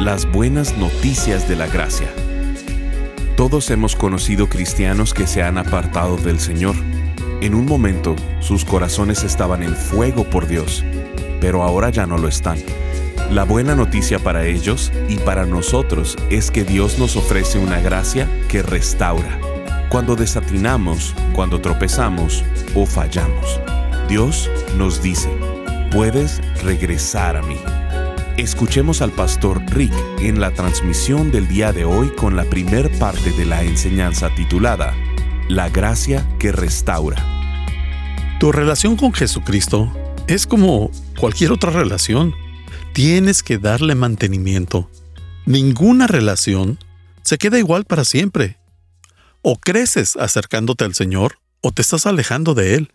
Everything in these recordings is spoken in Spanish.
Las buenas noticias de la gracia. Todos hemos conocido cristianos que se han apartado del Señor en un momento, sus corazones estaban en fuego por Dios, pero ahora ya no lo están. La buena noticia para ellos y para nosotros es que Dios nos ofrece una gracia que restaura. Cuando desatinamos, cuando tropezamos o fallamos, Dios nos dice, puedes regresar a mí. Escuchemos al pastor Rick en la transmisión del día de hoy con la primer parte de la enseñanza titulada la gracia que restaura. Tu relación con Jesucristo es como cualquier otra relación. Tienes que darle mantenimiento. Ninguna relación se queda igual para siempre. O creces acercándote al Señor o te estás alejando de Él.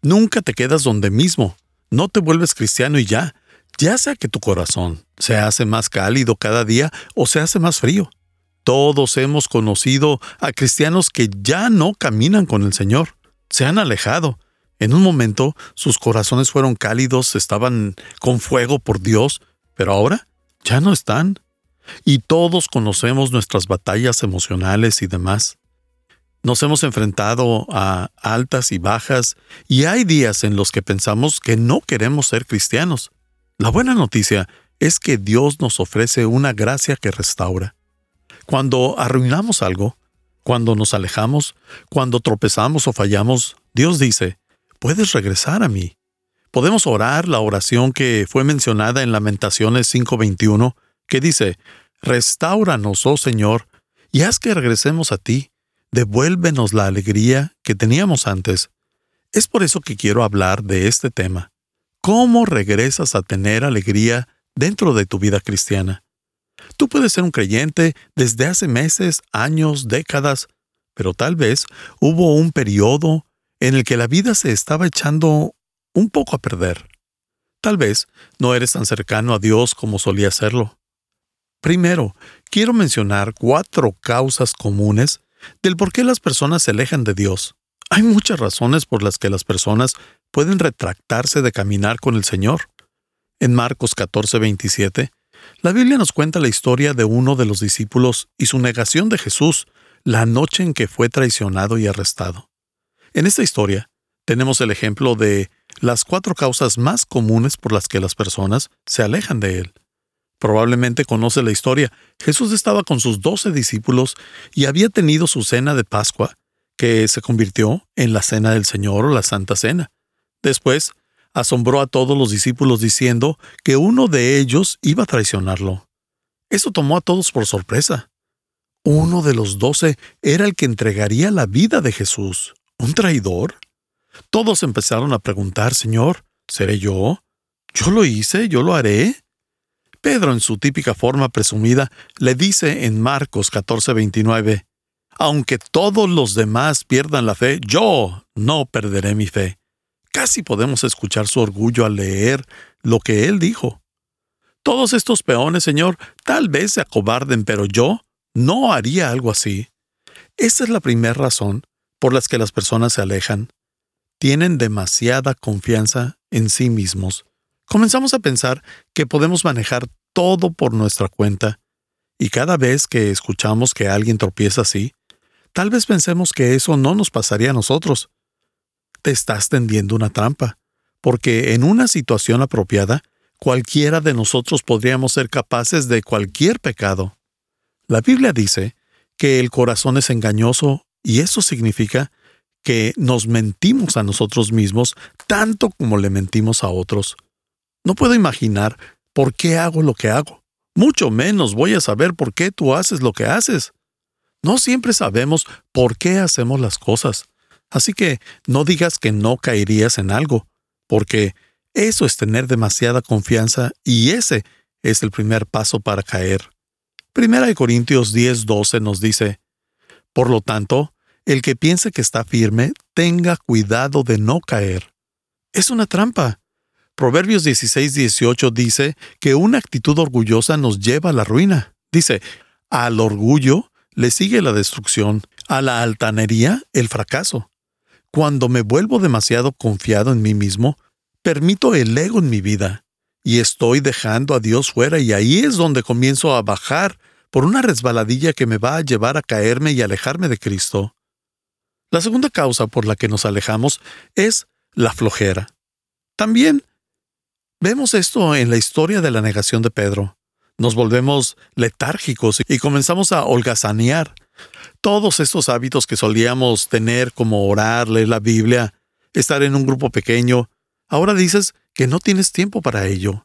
Nunca te quedas donde mismo. No te vuelves cristiano y ya. Ya sea que tu corazón se hace más cálido cada día o se hace más frío. Todos hemos conocido a cristianos que ya no caminan con el Señor, se han alejado. En un momento sus corazones fueron cálidos, estaban con fuego por Dios, pero ahora ya no están. Y todos conocemos nuestras batallas emocionales y demás. Nos hemos enfrentado a altas y bajas y hay días en los que pensamos que no queremos ser cristianos. La buena noticia es que Dios nos ofrece una gracia que restaura. Cuando arruinamos algo, cuando nos alejamos, cuando tropezamos o fallamos, Dios dice, puedes regresar a mí. Podemos orar la oración que fue mencionada en Lamentaciones 5:21, que dice, Restauranos, oh Señor, y haz que regresemos a ti, devuélvenos la alegría que teníamos antes. Es por eso que quiero hablar de este tema. ¿Cómo regresas a tener alegría dentro de tu vida cristiana? Tú puedes ser un creyente desde hace meses, años, décadas, pero tal vez hubo un periodo en el que la vida se estaba echando un poco a perder. Tal vez no eres tan cercano a Dios como solía serlo. Primero, quiero mencionar cuatro causas comunes del por qué las personas se alejan de Dios. Hay muchas razones por las que las personas pueden retractarse de caminar con el Señor. En Marcos 14:27 la Biblia nos cuenta la historia de uno de los discípulos y su negación de Jesús la noche en que fue traicionado y arrestado. En esta historia tenemos el ejemplo de las cuatro causas más comunes por las que las personas se alejan de Él. Probablemente conoce la historia. Jesús estaba con sus doce discípulos y había tenido su cena de Pascua, que se convirtió en la cena del Señor o la Santa Cena. Después, asombró a todos los discípulos diciendo que uno de ellos iba a traicionarlo. Eso tomó a todos por sorpresa. Uno de los doce era el que entregaría la vida de Jesús. ¿Un traidor? Todos empezaron a preguntar, Señor, ¿seré yo? ¿Yo lo hice? ¿Yo lo haré? Pedro, en su típica forma presumida, le dice en Marcos 14:29, Aunque todos los demás pierdan la fe, yo no perderé mi fe. Casi podemos escuchar su orgullo al leer lo que él dijo. Todos estos peones, Señor, tal vez se acobarden, pero yo no haría algo así. Esa es la primera razón por las que las personas se alejan. Tienen demasiada confianza en sí mismos. Comenzamos a pensar que podemos manejar todo por nuestra cuenta, y cada vez que escuchamos que alguien tropieza así, tal vez pensemos que eso no nos pasaría a nosotros, te estás tendiendo una trampa, porque en una situación apropiada, cualquiera de nosotros podríamos ser capaces de cualquier pecado. La Biblia dice que el corazón es engañoso y eso significa que nos mentimos a nosotros mismos tanto como le mentimos a otros. No puedo imaginar por qué hago lo que hago. Mucho menos voy a saber por qué tú haces lo que haces. No siempre sabemos por qué hacemos las cosas. Así que no digas que no caerías en algo, porque eso es tener demasiada confianza y ese es el primer paso para caer. Primera de Corintios 10:12 nos dice, Por lo tanto, el que piense que está firme, tenga cuidado de no caer. Es una trampa. Proverbios 16:18 dice que una actitud orgullosa nos lleva a la ruina. Dice, al orgullo le sigue la destrucción, a la altanería el fracaso. Cuando me vuelvo demasiado confiado en mí mismo, permito el ego en mi vida y estoy dejando a Dios fuera y ahí es donde comienzo a bajar por una resbaladilla que me va a llevar a caerme y alejarme de Cristo. La segunda causa por la que nos alejamos es la flojera. También vemos esto en la historia de la negación de Pedro. Nos volvemos letárgicos y comenzamos a holgazanear. Todos estos hábitos que solíamos tener como orar, leer la Biblia, estar en un grupo pequeño, ahora dices que no tienes tiempo para ello.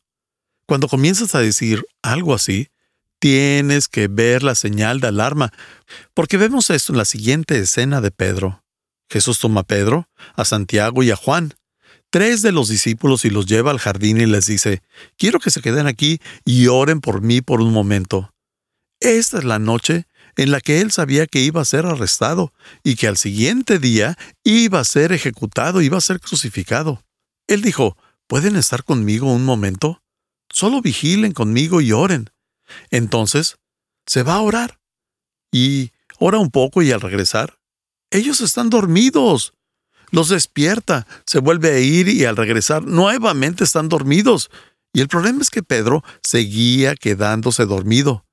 Cuando comienzas a decir algo así, tienes que ver la señal de alarma, porque vemos esto en la siguiente escena de Pedro. Jesús toma a Pedro, a Santiago y a Juan, tres de los discípulos, y los lleva al jardín y les dice, quiero que se queden aquí y oren por mí por un momento. Esta es la noche en la que él sabía que iba a ser arrestado y que al siguiente día iba a ser ejecutado, iba a ser crucificado. Él dijo, ¿pueden estar conmigo un momento? Solo vigilen conmigo y oren. Entonces, se va a orar. Y ora un poco y al regresar, ellos están dormidos. Los despierta, se vuelve a ir y al regresar nuevamente están dormidos. Y el problema es que Pedro seguía quedándose dormido.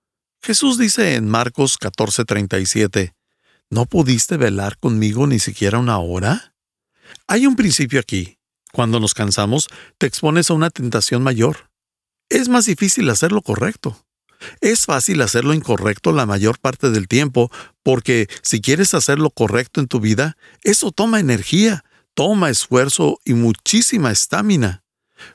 Jesús dice en Marcos 14:37, ¿no pudiste velar conmigo ni siquiera una hora? Hay un principio aquí. Cuando nos cansamos, te expones a una tentación mayor. Es más difícil hacer lo correcto. Es fácil hacer lo incorrecto la mayor parte del tiempo, porque si quieres hacer lo correcto en tu vida, eso toma energía, toma esfuerzo y muchísima estamina.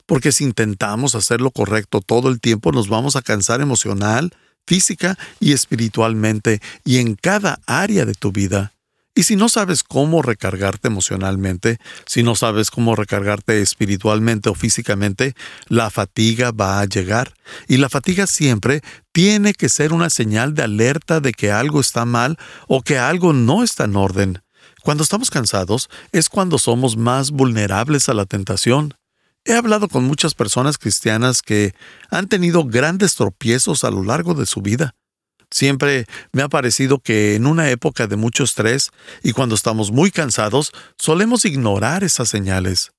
Porque si intentamos hacer lo correcto todo el tiempo, nos vamos a cansar emocional, física y espiritualmente y en cada área de tu vida. Y si no sabes cómo recargarte emocionalmente, si no sabes cómo recargarte espiritualmente o físicamente, la fatiga va a llegar. Y la fatiga siempre tiene que ser una señal de alerta de que algo está mal o que algo no está en orden. Cuando estamos cansados es cuando somos más vulnerables a la tentación. He hablado con muchas personas cristianas que han tenido grandes tropiezos a lo largo de su vida. Siempre me ha parecido que en una época de mucho estrés y cuando estamos muy cansados, solemos ignorar esas señales.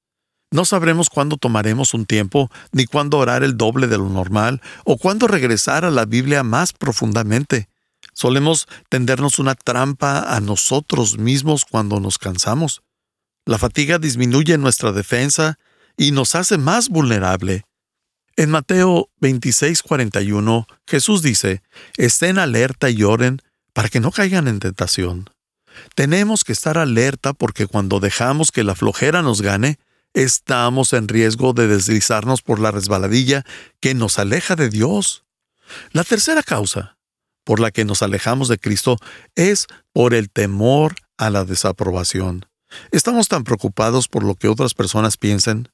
No sabremos cuándo tomaremos un tiempo, ni cuándo orar el doble de lo normal, o cuándo regresar a la Biblia más profundamente. Solemos tendernos una trampa a nosotros mismos cuando nos cansamos. La fatiga disminuye nuestra defensa y nos hace más vulnerable. En Mateo 26:41, Jesús dice, estén alerta y oren para que no caigan en tentación. Tenemos que estar alerta porque cuando dejamos que la flojera nos gane, estamos en riesgo de deslizarnos por la resbaladilla que nos aleja de Dios. La tercera causa por la que nos alejamos de Cristo es por el temor a la desaprobación. Estamos tan preocupados por lo que otras personas piensen,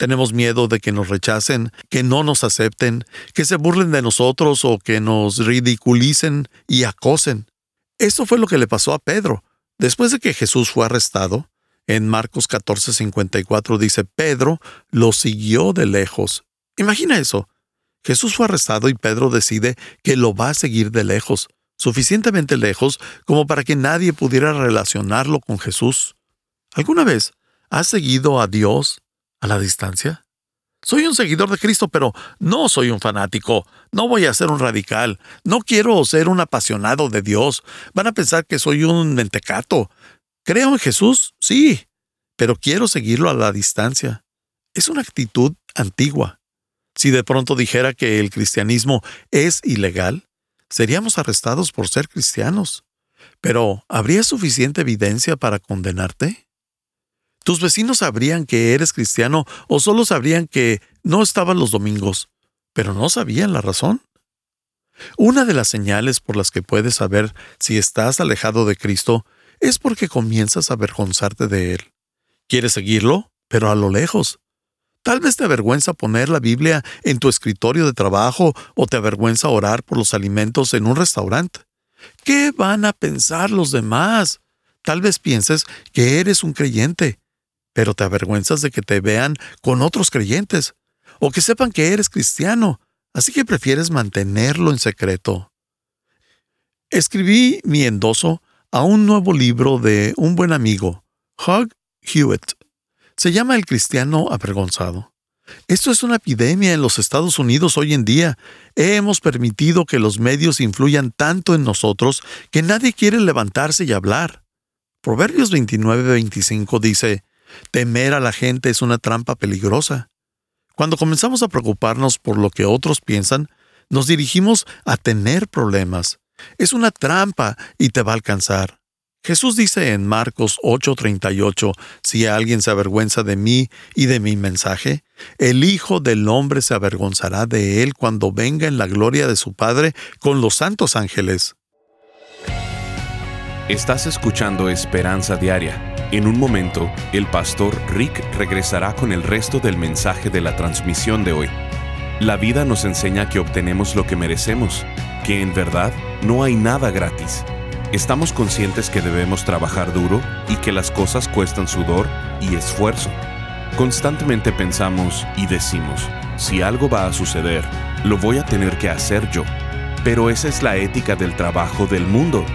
tenemos miedo de que nos rechacen, que no nos acepten, que se burlen de nosotros o que nos ridiculicen y acosen. Esto fue lo que le pasó a Pedro. Después de que Jesús fue arrestado, en Marcos 14:54 dice, Pedro lo siguió de lejos. Imagina eso. Jesús fue arrestado y Pedro decide que lo va a seguir de lejos, suficientemente lejos como para que nadie pudiera relacionarlo con Jesús. ¿Alguna vez has seguido a Dios a la distancia? Soy un seguidor de Cristo, pero no soy un fanático. No voy a ser un radical. No quiero ser un apasionado de Dios. Van a pensar que soy un mentecato. ¿Creo en Jesús? Sí, pero quiero seguirlo a la distancia. Es una actitud antigua. Si de pronto dijera que el cristianismo es ilegal, seríamos arrestados por ser cristianos. Pero, ¿habría suficiente evidencia para condenarte? ¿Tus vecinos sabrían que eres cristiano o solo sabrían que no estaban los domingos, pero no sabían la razón? Una de las señales por las que puedes saber si estás alejado de Cristo es porque comienzas a avergonzarte de Él. Quieres seguirlo, pero a lo lejos. Tal vez te avergüenza poner la Biblia en tu escritorio de trabajo o te avergüenza orar por los alimentos en un restaurante. ¿Qué van a pensar los demás? Tal vez pienses que eres un creyente, pero te avergüenzas de que te vean con otros creyentes o que sepan que eres cristiano, así que prefieres mantenerlo en secreto. Escribí mi endoso a un nuevo libro de un buen amigo, Hugh Hewitt. Se llama El cristiano avergonzado. Esto es una epidemia en los Estados Unidos hoy en día. Hemos permitido que los medios influyan tanto en nosotros que nadie quiere levantarse y hablar. Proverbios 29-25 dice, Temer a la gente es una trampa peligrosa. Cuando comenzamos a preocuparnos por lo que otros piensan, nos dirigimos a tener problemas. Es una trampa y te va a alcanzar. Jesús dice en Marcos 8:38, si alguien se avergüenza de mí y de mi mensaje, el Hijo del Hombre se avergonzará de él cuando venga en la gloria de su Padre con los santos ángeles. Estás escuchando Esperanza Diaria. En un momento, el pastor Rick regresará con el resto del mensaje de la transmisión de hoy. La vida nos enseña que obtenemos lo que merecemos, que en verdad no hay nada gratis Estamos conscientes que debemos trabajar duro y que las cosas cuestan sudor y esfuerzo. Constantemente pensamos y decimos, si algo va a suceder, lo voy a tener que hacer yo. Pero esa es la ética del trabajo del mundo.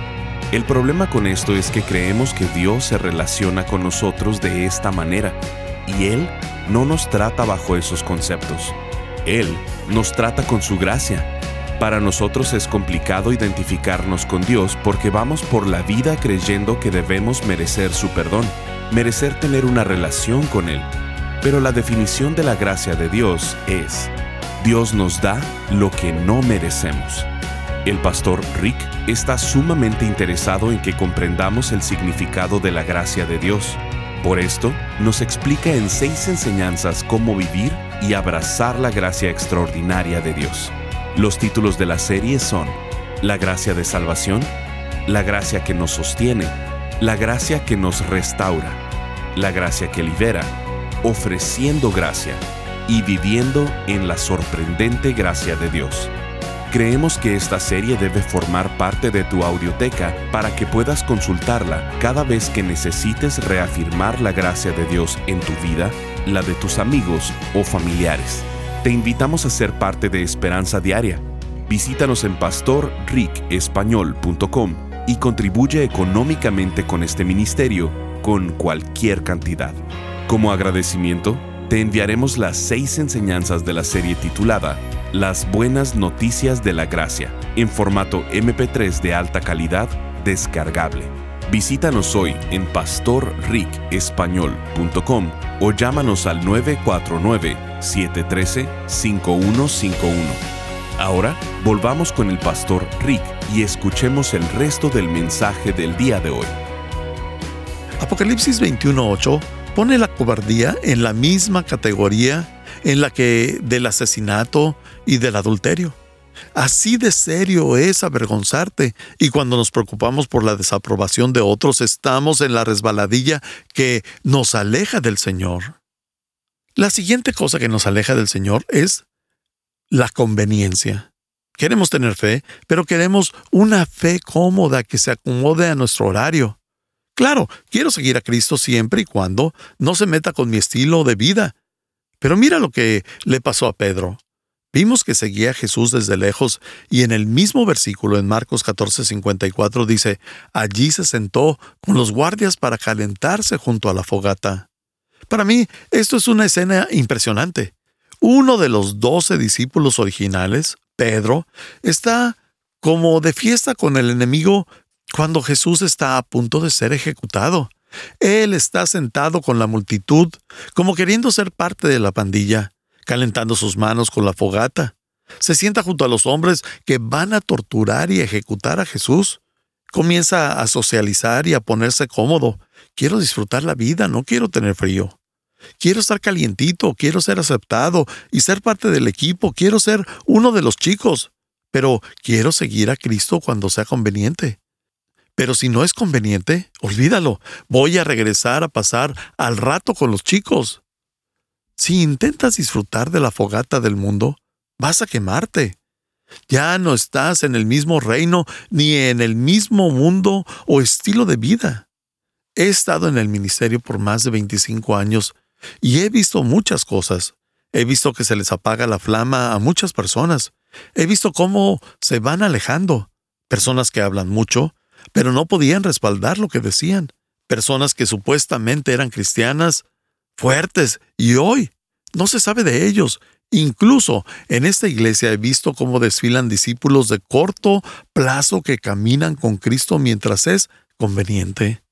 El problema con esto es que creemos que Dios se relaciona con nosotros de esta manera y Él no nos trata bajo esos conceptos. Él nos trata con su gracia para nosotros es complicado identificarnos con Dios porque vamos por la vida creyendo que debemos merecer su perdón, merecer tener una relación con Él. Pero la definición de la gracia de Dios es, Dios nos da lo que no merecemos. El pastor Rick está sumamente interesado en que comprendamos el significado de la gracia de Dios. Por esto, nos explica en seis enseñanzas cómo vivir y abrazar la gracia extraordinaria de Dios. Los títulos de la serie son La gracia de salvación, La gracia que nos sostiene, La gracia que nos restaura, La gracia que libera, Ofreciendo gracia y Viviendo en la sorprendente gracia de Dios. Creemos que esta serie debe formar parte de tu audioteca para que puedas consultarla cada vez que necesites reafirmar la gracia de Dios en tu vida, la de tus amigos o familiares. Te invitamos a ser parte de Esperanza Diaria. Visítanos en pastorricespañol.com y contribuye económicamente con este ministerio con cualquier cantidad. Como agradecimiento, te enviaremos las seis enseñanzas de la serie titulada Las Buenas Noticias de la Gracia, en formato MP3 de alta calidad descargable. Visítanos hoy en pastorricespañol.com o llámanos al 949-713-5151. Ahora volvamos con el pastor Rick y escuchemos el resto del mensaje del día de hoy. Apocalipsis 21.8 pone la cobardía en la misma categoría en la que del asesinato y del adulterio. Así de serio es avergonzarte y cuando nos preocupamos por la desaprobación de otros estamos en la resbaladilla que nos aleja del Señor. La siguiente cosa que nos aleja del Señor es la conveniencia. Queremos tener fe, pero queremos una fe cómoda que se acomode a nuestro horario. Claro, quiero seguir a Cristo siempre y cuando no se meta con mi estilo de vida. Pero mira lo que le pasó a Pedro. Vimos que seguía a Jesús desde lejos y en el mismo versículo en Marcos 14:54 dice, allí se sentó con los guardias para calentarse junto a la fogata. Para mí, esto es una escena impresionante. Uno de los doce discípulos originales, Pedro, está como de fiesta con el enemigo cuando Jesús está a punto de ser ejecutado. Él está sentado con la multitud, como queriendo ser parte de la pandilla calentando sus manos con la fogata. Se sienta junto a los hombres que van a torturar y ejecutar a Jesús. Comienza a socializar y a ponerse cómodo. Quiero disfrutar la vida, no quiero tener frío. Quiero estar calientito, quiero ser aceptado y ser parte del equipo, quiero ser uno de los chicos, pero quiero seguir a Cristo cuando sea conveniente. Pero si no es conveniente, olvídalo. Voy a regresar a pasar al rato con los chicos. Si intentas disfrutar de la fogata del mundo, vas a quemarte. Ya no estás en el mismo reino ni en el mismo mundo o estilo de vida. He estado en el ministerio por más de 25 años y he visto muchas cosas. He visto que se les apaga la flama a muchas personas. He visto cómo se van alejando. Personas que hablan mucho, pero no podían respaldar lo que decían. Personas que supuestamente eran cristianas, fuertes, y hoy no se sabe de ellos. Incluso en esta iglesia he visto cómo desfilan discípulos de corto plazo que caminan con Cristo mientras es conveniente.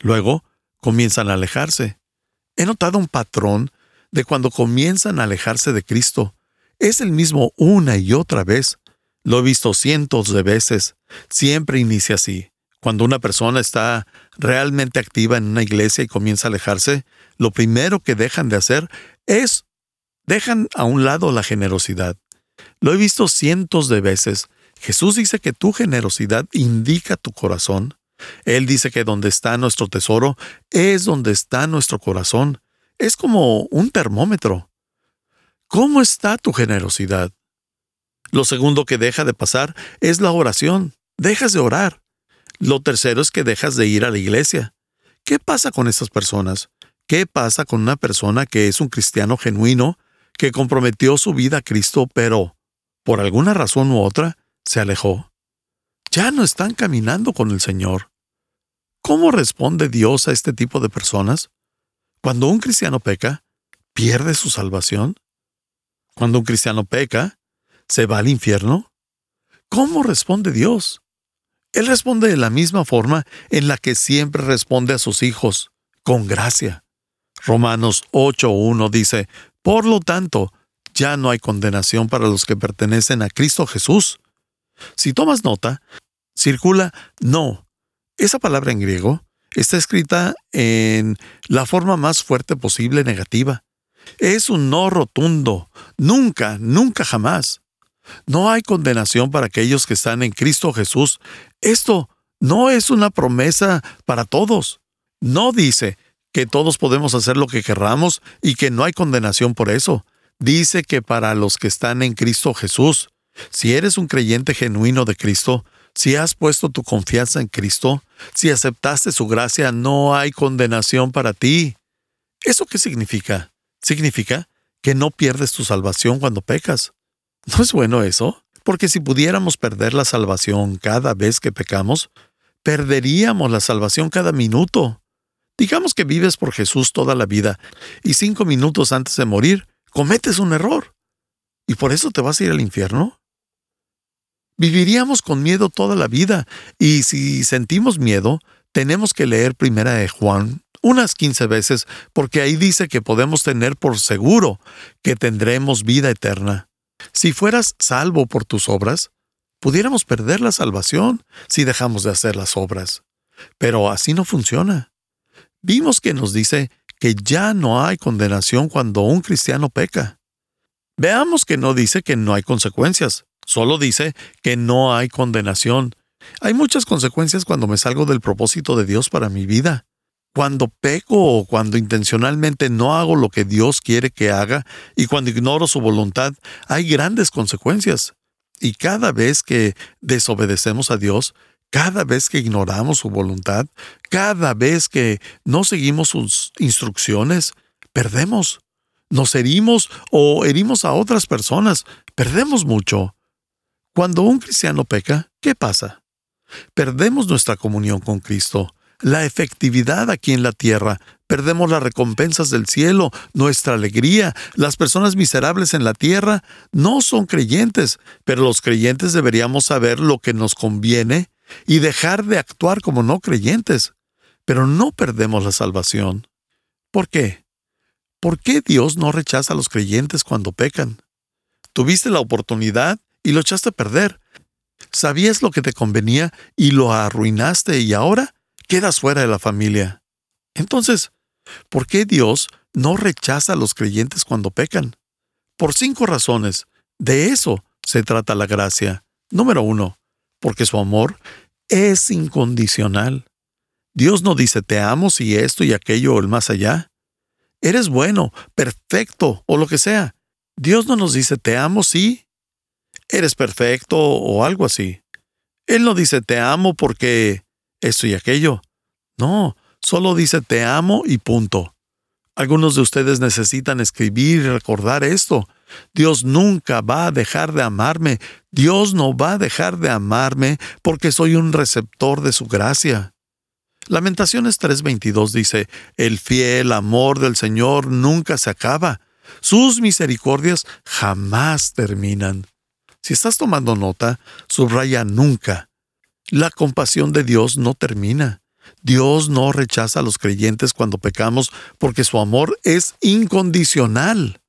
Luego comienzan a alejarse. He notado un patrón de cuando comienzan a alejarse de Cristo. Es el mismo una y otra vez. Lo he visto cientos de veces. Siempre inicia así. Cuando una persona está realmente activa en una iglesia y comienza a alejarse, lo primero que dejan de hacer es dejan a un lado la generosidad. Lo he visto cientos de veces. Jesús dice que tu generosidad indica tu corazón. Él dice que donde está nuestro tesoro es donde está nuestro corazón. Es como un termómetro. ¿Cómo está tu generosidad? Lo segundo que deja de pasar es la oración. Dejas de orar. Lo tercero es que dejas de ir a la iglesia. ¿Qué pasa con estas personas? ¿Qué pasa con una persona que es un cristiano genuino, que comprometió su vida a Cristo, pero, por alguna razón u otra, se alejó? Ya no están caminando con el Señor. ¿Cómo responde Dios a este tipo de personas? Cuando un cristiano peca, ¿pierde su salvación? Cuando un cristiano peca, ¿se va al infierno? ¿Cómo responde Dios? Él responde de la misma forma en la que siempre responde a sus hijos, con gracia. Romanos 8.1 dice, Por lo tanto, ya no hay condenación para los que pertenecen a Cristo Jesús. Si tomas nota, circula no. Esa palabra en griego está escrita en la forma más fuerte posible negativa. Es un no rotundo. Nunca, nunca jamás. No hay condenación para aquellos que están en Cristo Jesús. Esto no es una promesa para todos. No dice que todos podemos hacer lo que querramos y que no hay condenación por eso. Dice que para los que están en Cristo Jesús, si eres un creyente genuino de Cristo, si has puesto tu confianza en Cristo, si aceptaste su gracia, no hay condenación para ti. ¿Eso qué significa? Significa que no pierdes tu salvación cuando pecas. ¿No es bueno eso? Porque si pudiéramos perder la salvación cada vez que pecamos, perderíamos la salvación cada minuto. Digamos que vives por Jesús toda la vida y cinco minutos antes de morir cometes un error. ¿Y por eso te vas a ir al infierno? Viviríamos con miedo toda la vida y si sentimos miedo, tenemos que leer primera de Juan unas 15 veces porque ahí dice que podemos tener por seguro que tendremos vida eterna. Si fueras salvo por tus obras, pudiéramos perder la salvación si dejamos de hacer las obras. Pero así no funciona. Vimos que nos dice que ya no hay condenación cuando un cristiano peca. Veamos que no dice que no hay consecuencias, solo dice que no hay condenación. Hay muchas consecuencias cuando me salgo del propósito de Dios para mi vida. Cuando peco o cuando intencionalmente no hago lo que Dios quiere que haga y cuando ignoro su voluntad, hay grandes consecuencias. Y cada vez que desobedecemos a Dios, cada vez que ignoramos su voluntad, cada vez que no seguimos sus instrucciones, perdemos. Nos herimos o herimos a otras personas, perdemos mucho. Cuando un cristiano peca, ¿qué pasa? Perdemos nuestra comunión con Cristo la efectividad aquí en la tierra. Perdemos las recompensas del cielo, nuestra alegría. Las personas miserables en la tierra no son creyentes, pero los creyentes deberíamos saber lo que nos conviene y dejar de actuar como no creyentes. Pero no perdemos la salvación. ¿Por qué? ¿Por qué Dios no rechaza a los creyentes cuando pecan? Tuviste la oportunidad y lo echaste a perder. Sabías lo que te convenía y lo arruinaste y ahora quedas fuera de la familia. Entonces, ¿por qué Dios no rechaza a los creyentes cuando pecan? Por cinco razones. De eso se trata la gracia. Número uno, porque su amor es incondicional. Dios no dice te amo si esto y aquello o el más allá. eres bueno, perfecto o lo que sea. Dios no nos dice te amo, sí, eres perfecto o algo así. Él no dice te amo porque esto y aquello. No, solo dice te amo y punto. Algunos de ustedes necesitan escribir y recordar esto. Dios nunca va a dejar de amarme. Dios no va a dejar de amarme porque soy un receptor de su gracia. Lamentaciones 3:22 dice, El fiel amor del Señor nunca se acaba. Sus misericordias jamás terminan. Si estás tomando nota, subraya nunca. La compasión de Dios no termina. Dios no rechaza a los creyentes cuando pecamos porque su amor es incondicional.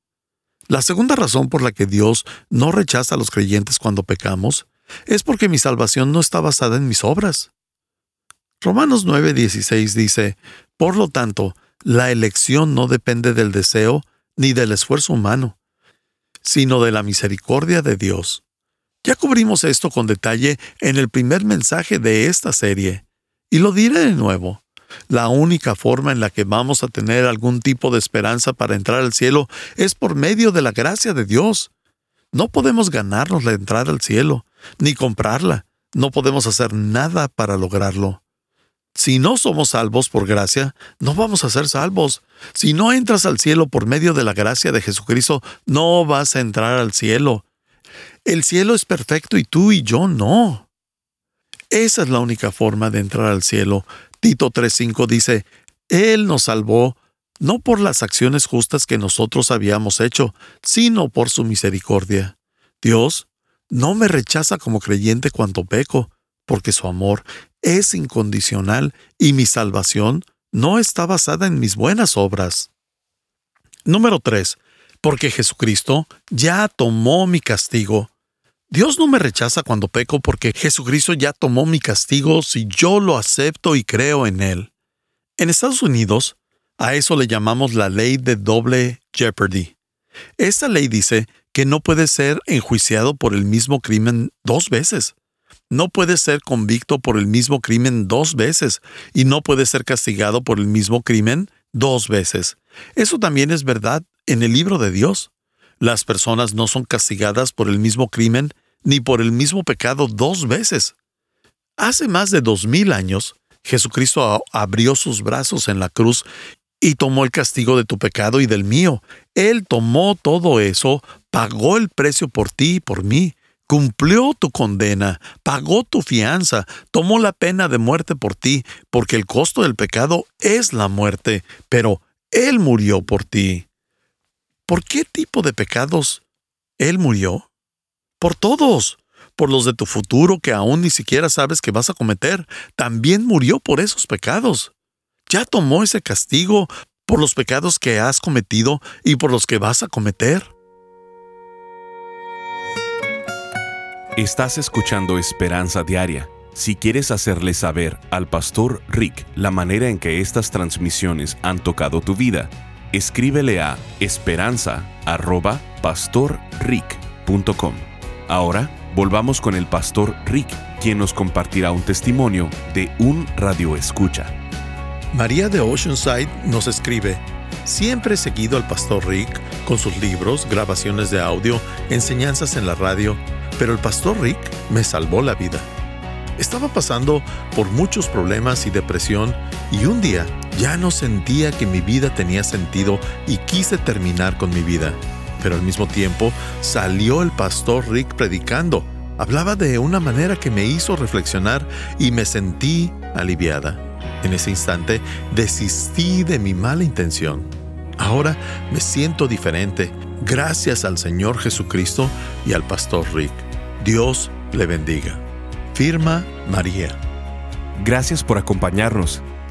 La segunda razón por la que Dios no rechaza a los creyentes cuando pecamos es porque mi salvación no está basada en mis obras. Romanos 9:16 dice, Por lo tanto, la elección no depende del deseo ni del esfuerzo humano, sino de la misericordia de Dios. Ya cubrimos esto con detalle en el primer mensaje de esta serie, y lo diré de nuevo. La única forma en la que vamos a tener algún tipo de esperanza para entrar al cielo es por medio de la gracia de Dios. No podemos ganarnos la entrada al cielo, ni comprarla. No podemos hacer nada para lograrlo. Si no somos salvos por gracia, no vamos a ser salvos. Si no entras al cielo por medio de la gracia de Jesucristo, no vas a entrar al cielo. El cielo es perfecto y tú y yo no. Esa es la única forma de entrar al cielo. Tito 3.5 dice, Él nos salvó no por las acciones justas que nosotros habíamos hecho, sino por su misericordia. Dios no me rechaza como creyente cuando peco, porque su amor es incondicional y mi salvación no está basada en mis buenas obras. Número 3. Porque Jesucristo ya tomó mi castigo Dios no me rechaza cuando peco porque Jesucristo ya tomó mi castigo si yo lo acepto y creo en Él. En Estados Unidos, a eso le llamamos la ley de doble jeopardy. Esta ley dice que no puede ser enjuiciado por el mismo crimen dos veces. No puede ser convicto por el mismo crimen dos veces y no puede ser castigado por el mismo crimen dos veces. Eso también es verdad en el libro de Dios. Las personas no son castigadas por el mismo crimen ni por el mismo pecado dos veces. Hace más de dos mil años, Jesucristo abrió sus brazos en la cruz y tomó el castigo de tu pecado y del mío. Él tomó todo eso, pagó el precio por ti y por mí, cumplió tu condena, pagó tu fianza, tomó la pena de muerte por ti, porque el costo del pecado es la muerte, pero Él murió por ti. ¿Por qué tipo de pecados Él murió? Por todos. Por los de tu futuro que aún ni siquiera sabes que vas a cometer. También murió por esos pecados. Ya tomó ese castigo por los pecados que has cometido y por los que vas a cometer. Estás escuchando Esperanza Diaria. Si quieres hacerle saber al pastor Rick la manera en que estas transmisiones han tocado tu vida, escríbele a esperanza.pastorrick.com. Ahora volvamos con el pastor Rick, quien nos compartirá un testimonio de un radio escucha. María de Oceanside nos escribe, Siempre he seguido al pastor Rick con sus libros, grabaciones de audio, enseñanzas en la radio, pero el pastor Rick me salvó la vida. Estaba pasando por muchos problemas y depresión y un día ya no sentía que mi vida tenía sentido y quise terminar con mi vida. Pero al mismo tiempo salió el pastor Rick predicando. Hablaba de una manera que me hizo reflexionar y me sentí aliviada. En ese instante desistí de mi mala intención. Ahora me siento diferente gracias al Señor Jesucristo y al pastor Rick. Dios le bendiga. Firma María. Gracias por acompañarnos.